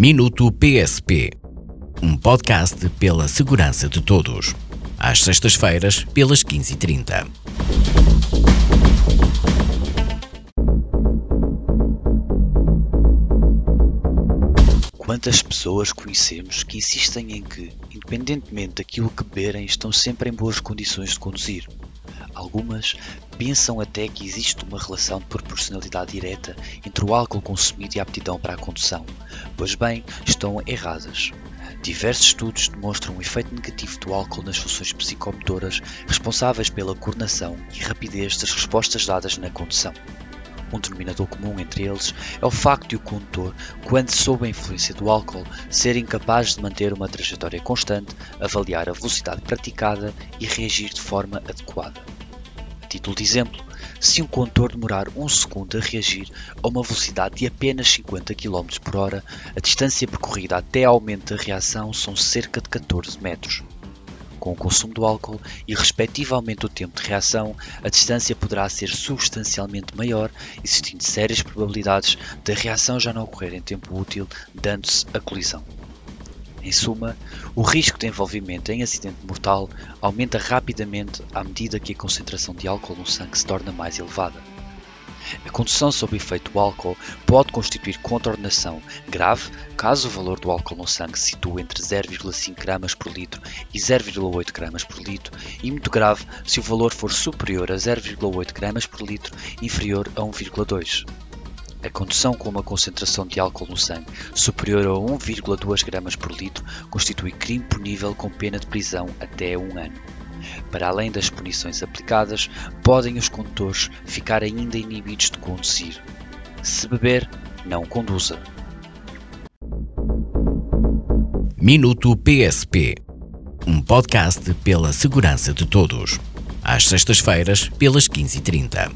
Minuto PSP, um podcast pela segurança de todos. Às sextas-feiras, pelas 15h30. Quantas pessoas conhecemos que insistem em que, independentemente daquilo que beberem, estão sempre em boas condições de conduzir? Algumas pensam até que existe uma relação de proporcionalidade direta entre o álcool consumido e a aptidão para a condução. Pois bem, estão erradas. Diversos estudos demonstram o efeito negativo do álcool nas funções psicomotoras responsáveis pela coordenação e rapidez das respostas dadas na condução. Um denominador comum entre eles é o facto de o condutor, quando sob a influência do álcool, ser incapaz de manter uma trajetória constante, avaliar a velocidade praticada e reagir de forma adequada. Título de exemplo, se um condutor demorar um segundo a reagir a uma velocidade de apenas 50 km por hora, a distância percorrida até aumento da reação são cerca de 14 metros. Com o consumo do álcool e respectivamente o tempo de reação, a distância poderá ser substancialmente maior, existindo sérias probabilidades da reação já não ocorrer em tempo útil, dando-se a colisão. Em suma, o risco de envolvimento em acidente mortal aumenta rapidamente à medida que a concentração de álcool no sangue se torna mais elevada. A condução sob efeito do álcool pode constituir contraordenação grave caso o valor do álcool no sangue se situa entre 0,5 gramas por litro e 0,8 gramas por litro e muito grave se o valor for superior a 0,8 gramas por litro inferior a 1,2. A condução com uma concentração de álcool no sangue superior a 1,2 gramas por litro constitui crime punível com pena de prisão até um ano. Para além das punições aplicadas, podem os condutores ficar ainda inibidos de conduzir. Se beber, não conduza. Minuto PSP, um podcast pela segurança de todos. Às sextas-feiras, pelas 15h30.